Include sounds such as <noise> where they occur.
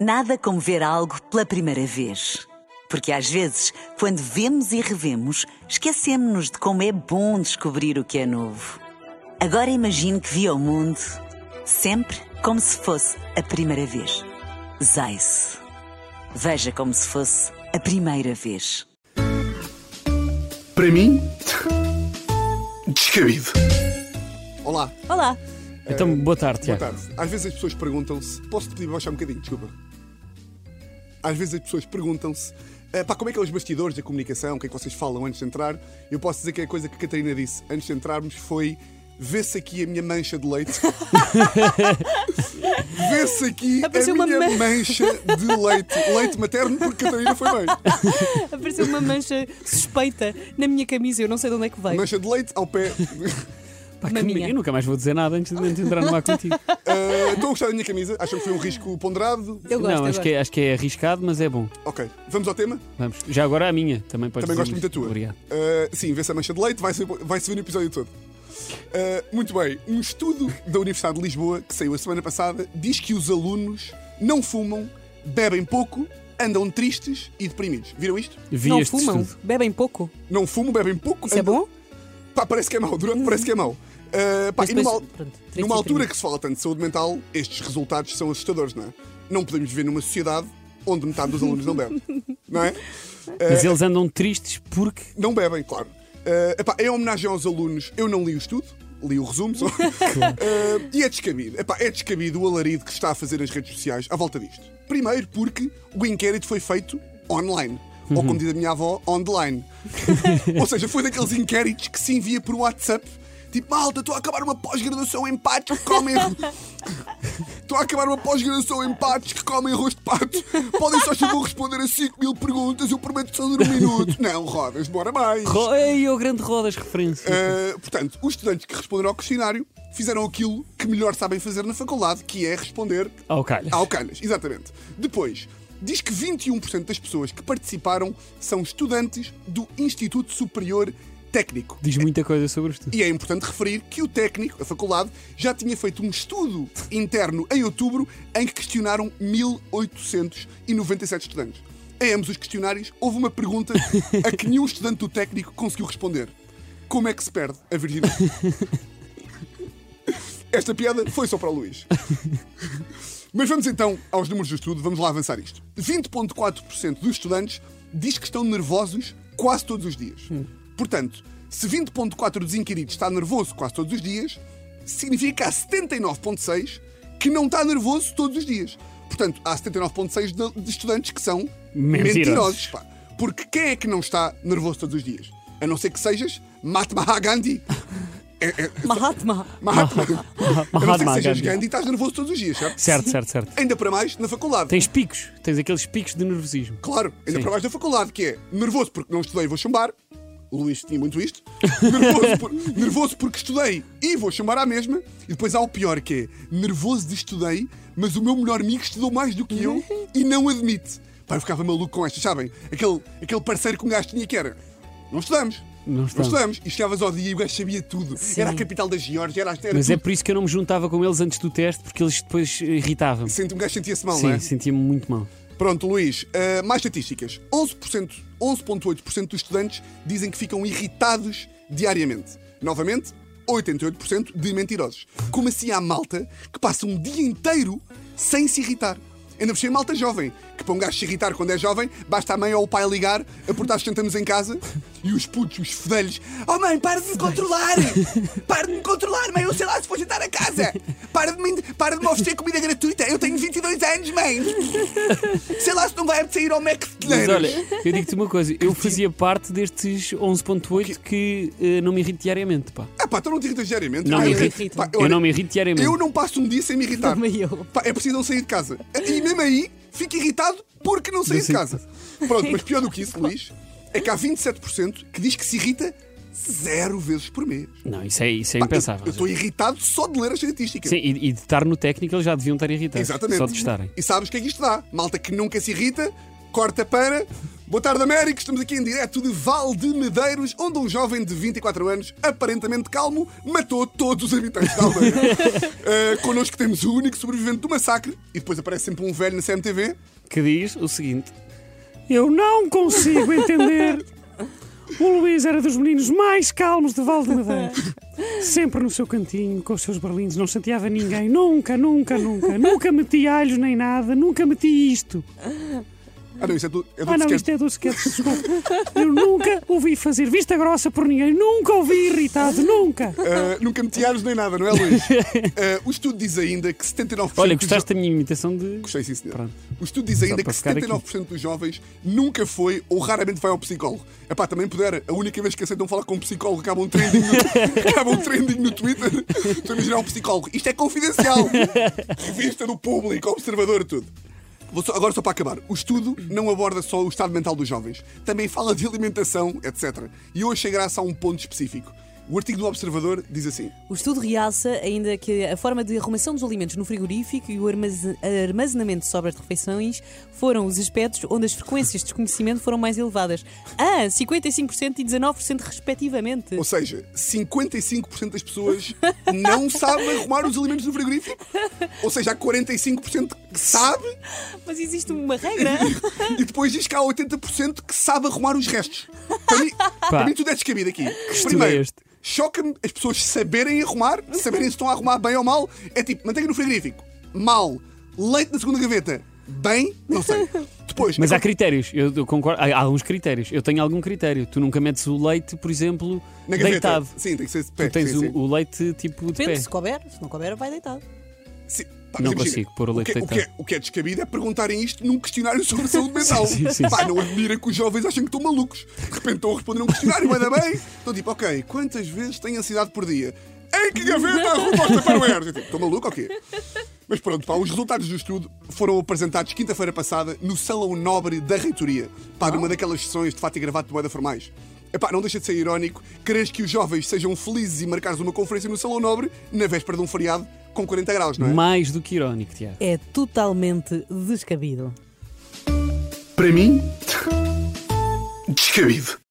Nada como ver algo pela primeira vez. Porque às vezes, quando vemos e revemos, esquecemos-nos de como é bom descobrir o que é novo. Agora imagine que viu o mundo sempre como se fosse a primeira vez. Zais. Veja como se fosse a primeira vez. Para mim, <laughs> descabido. Olá, Olá. Então, boa tarde, boa Tiago. tarde. Às vezes as pessoas perguntam-se. Posso-te pedir para baixar um bocadinho? Desculpa. Às vezes as pessoas perguntam-se. "Ah, pá, como é que é os bastidores da comunicação? O que é que vocês falam antes de entrar? Eu posso dizer que a coisa que a Catarina disse antes de entrarmos foi. Vê-se aqui a minha mancha de leite. <laughs> Vê-se aqui Apareceu a uma minha man- mancha de leite. Leite materno, porque Catarina foi bem. Apareceu uma mancha suspeita na minha camisa, eu não sei de onde é que veio. Mancha de leite ao pé. Pá, que Maminha. eu nunca mais vou dizer nada antes de, antes de entrar no ar contigo. <laughs> Ah, Estou a gostar da minha camisa. Acham que foi um risco ponderado? Eu gosto, não, acho que, é, acho que é arriscado, mas é bom. Ok, vamos ao tema? Vamos. Já agora a minha, também pode Também gosto muito da tua. Obrigado. Uh, sim, vê-se a mancha de leite, vai-se vai ver no episódio todo. Uh, muito bem, um estudo da Universidade de Lisboa, que saiu a semana passada, diz que os alunos não fumam, bebem pouco, andam tristes e deprimidos. Viram isto? Vi não fumam, estudo. bebem pouco. Não fumam, bebem pouco. Isso é andam- bom? Pá, parece que é mau, durante parece que é mau. Uh, pá, e numa, pronto, numa altura que se fala tanto de saúde mental, estes resultados são assustadores, não é? Não podemos viver numa sociedade onde metade dos alunos não bebe, <laughs> não é? Mas eles andam tristes porque. Não bebem, claro. Eh, epá, em homenagem aos alunos, eu não li o estudo, li o resumo só. <laughs> Eh, e é descabido. Epá, é descabido o alarido que se está a fazer nas redes sociais à volta disto. Primeiro porque o inquérito foi feito online. Ou como diz a minha avó, online. <laughs> Ou seja, foi daqueles inquéritos que se envia por WhatsApp. Tipo, malta, estou a acabar uma pós-graduação em patos que comem. <laughs> Estou a acabar uma pós-graduação em patos que comem arroz de pato. Podem só vou responder a 5 mil perguntas, eu prometo só ler um minuto. Não, rodas, demora mais. Ro- Ei, o grande rodas referência. Uh, portanto, os estudantes que responderam ao questionário fizeram aquilo que melhor sabem fazer na faculdade, que é responder Ao calhas. ao canas. Exatamente. Depois, diz que 21% das pessoas que participaram são estudantes do Instituto Superior Técnico. Diz muita coisa sobre o estudo. E é importante referir que o técnico, a faculdade, já tinha feito um estudo interno em outubro em que questionaram 1897 estudantes. Em ambos os questionários, houve uma pergunta <laughs> a que nenhum estudante do técnico conseguiu responder: Como é que se perde a virgindade? <laughs> Esta piada foi só para o Luís. <laughs> Mas vamos então aos números do estudo, vamos lá avançar isto. 20,4% dos estudantes diz que estão nervosos quase todos os dias. Portanto, se 20,4% dos inquiridos está nervoso quase todos os dias, significa que há 79,6% que não está nervoso todos os dias. Portanto, há 79,6% de- de estudantes que são Mentirosos. mentirosos. pá. Porque quem é que não está nervoso todos os dias? A não ser que sejas Mahatma Gandhi. É, é, Mahatma. Mahatma. A não ser que Mahatma sejas Gandhi. Gandhi e estás nervoso todos os dias, certo? Certo, certo, certo. Ainda para mais na faculdade. Tens picos, tens aqueles picos de nervosismo. Claro, ainda Sim. para mais na faculdade, que é nervoso porque não estudei e vou chumbar. O Luís tinha muito isto. Nervoso, por- <laughs> nervoso porque estudei e vou chamar à mesma. E depois há o pior, que é nervoso de estudei, mas o meu melhor amigo estudou mais do que eu <laughs> e não admite. Pá, eu ficava maluco com estas, sabem? Aquele, aquele parceiro que um gajo tinha que era. Não estudamos. Não estudamos. E chegavas ao dia e o gajo sabia tudo. Era a capital da Geórgia, era, era Mas é tudo. por isso que eu não me juntava com eles antes do teste, porque eles depois irritavam-me. Sente, um gajo sentia-se mal, não é? Sim, sentia-me muito mal. Pronto, Luís, uh, mais estatísticas. 11%, 11,8% dos estudantes dizem que ficam irritados diariamente. Novamente, 88% de mentirosos. Como assim há malta que passa um dia inteiro sem se irritar? Ainda por cima malta jovem, que para um gajo se irritar quando é jovem, basta a mãe ou o pai ligar, a portar sentamos em casa e os putos, os fedelhos, oh mãe, para de me controlar! Para de me controlar, mãe, eu sei lá se vou jantar a casa! Para de me, para de me oferecer comida gratuita, eu tenho 22 anos, mãe! Sei lá se não vai sair ao Mac de Mas olha, eu digo-te uma coisa, eu fazia parte destes 11.8 que eh, não me irrito diariamente, pá. Ah pá, tu não te irritas diariamente? Não Ah, me eu- irrito. pá, Eu olha, não me irrito diariamente. Eu não passo um dia sem me irritar. Pá, é preciso não sair de casa. E mesmo aí, fico irritado porque não saí Não de saí de casa. Pronto, mas pior do que isso, Luís, é que há 27% que diz que se irrita zero vezes por mês. Não, isso é, isso é Pá, impensável. Eu estou irritado só de ler as estatísticas. Sim, e, e de estar no técnico eles já deviam estar irritados. Exatamente. Só de estarem. E sabes o que é que isto dá? Malta que nunca se irrita, corta para Boa tarde, América. Estamos aqui em direto de Val de Medeiros, onde um jovem de 24 anos, aparentemente calmo, matou todos os habitantes da aldeia. uh, <laughs> connosco temos o único sobrevivente do massacre, e depois aparece sempre um velho na CMTV. Que diz o seguinte: Eu não consigo entender. O Luís era dos meninos mais calmos de Val de Medeiros. Sempre no seu cantinho, com os seus berlindos, não chateava ninguém. Nunca, nunca, nunca. Nunca meti alhos nem nada. Nunca meti isto. Ah, não, isso é do, é do Ah, não, sketch. isto é dos sketches, desculpa. Eu nunca ouvi fazer vista grossa por ninguém. Nunca ouvi irritado, nunca. Uh, nunca meti aros nem nada, não é, Luís? Uh, <laughs> o estudo diz ainda que 79% Olha, gostaste da minha imitação de. Gostei, sim, senhor. Pronto. O estudo diz ainda que ficar aqui. 79% dos jovens nunca foi ou raramente vai ao psicólogo. Epá, também puder, a única vez que aceitam falar com um psicólogo acaba um trending no, <laughs> acaba um trending no Twitter. <laughs> Estou a imaginar um psicólogo. Isto é confidencial. Revista do público, observador, tudo. Só- agora só para acabar. O estudo não aborda só o estado mental dos jovens. Também fala de alimentação, etc. E eu achei graça a um ponto específico. O artigo do Observador diz assim. O estudo realça ainda que a forma de arrumação dos alimentos no frigorífico e o armaze- armazenamento de sobras de refeições foram os aspectos onde as frequências de desconhecimento foram mais elevadas. Ah, 55% e 19% respectivamente. Ou seja, 55% das pessoas não sabem arrumar os alimentos no frigorífico. Ou seja, há 45% que sabe Mas existe uma regra. e depois diz que há 80% que sabe arrumar os restos. Para mim, para mim tudo é descabido aqui. é Primeiro, este? Choca-me as pessoas saberem arrumar, saberem se estão a arrumar bem ou mal. É tipo, manteiga no frigorífico, mal. Leite na segunda gaveta, bem, não sei. <laughs> Depois, Mas é há critérios, eu, eu concordo. Há, há alguns critérios. Eu tenho algum critério. Tu nunca metes o leite, por exemplo, na gaveta. deitado. Sim, tem que ser de pé. Tu tens sim, o, sim. o leite tipo de Depende, pé. se couber. Se não couber, vai deitado. Sim. Pá, Não mas imagina, consigo pôr o leite que, o, que é, deitado. o que é descabido é perguntarem isto num questionário sobre saúde <laughs> mental. Sim, sim, Pá, sim. não admira que os jovens achem que estão malucos. De repente estão a responder um questionário, vai dar bem. Estão tipo, ok, quantas vezes têm ansiedade por dia? Em que gaveta arruma os Tupperwares? Eu tipo, Estou maluco ou quê? Mas pronto, pá, os resultados do estudo foram apresentados quinta-feira passada no Salão Nobre da Reitoria. Pá, numa daquelas sessões de fato e gravata de moeda formais. Epá, não deixa de ser irónico quereres que os jovens sejam felizes e marcares uma conferência no Salão Nobre na véspera de um feriado com 40 graus, não é? Mais do que irónico, Tiago. É totalmente descabido. Para mim, <laughs> descabido.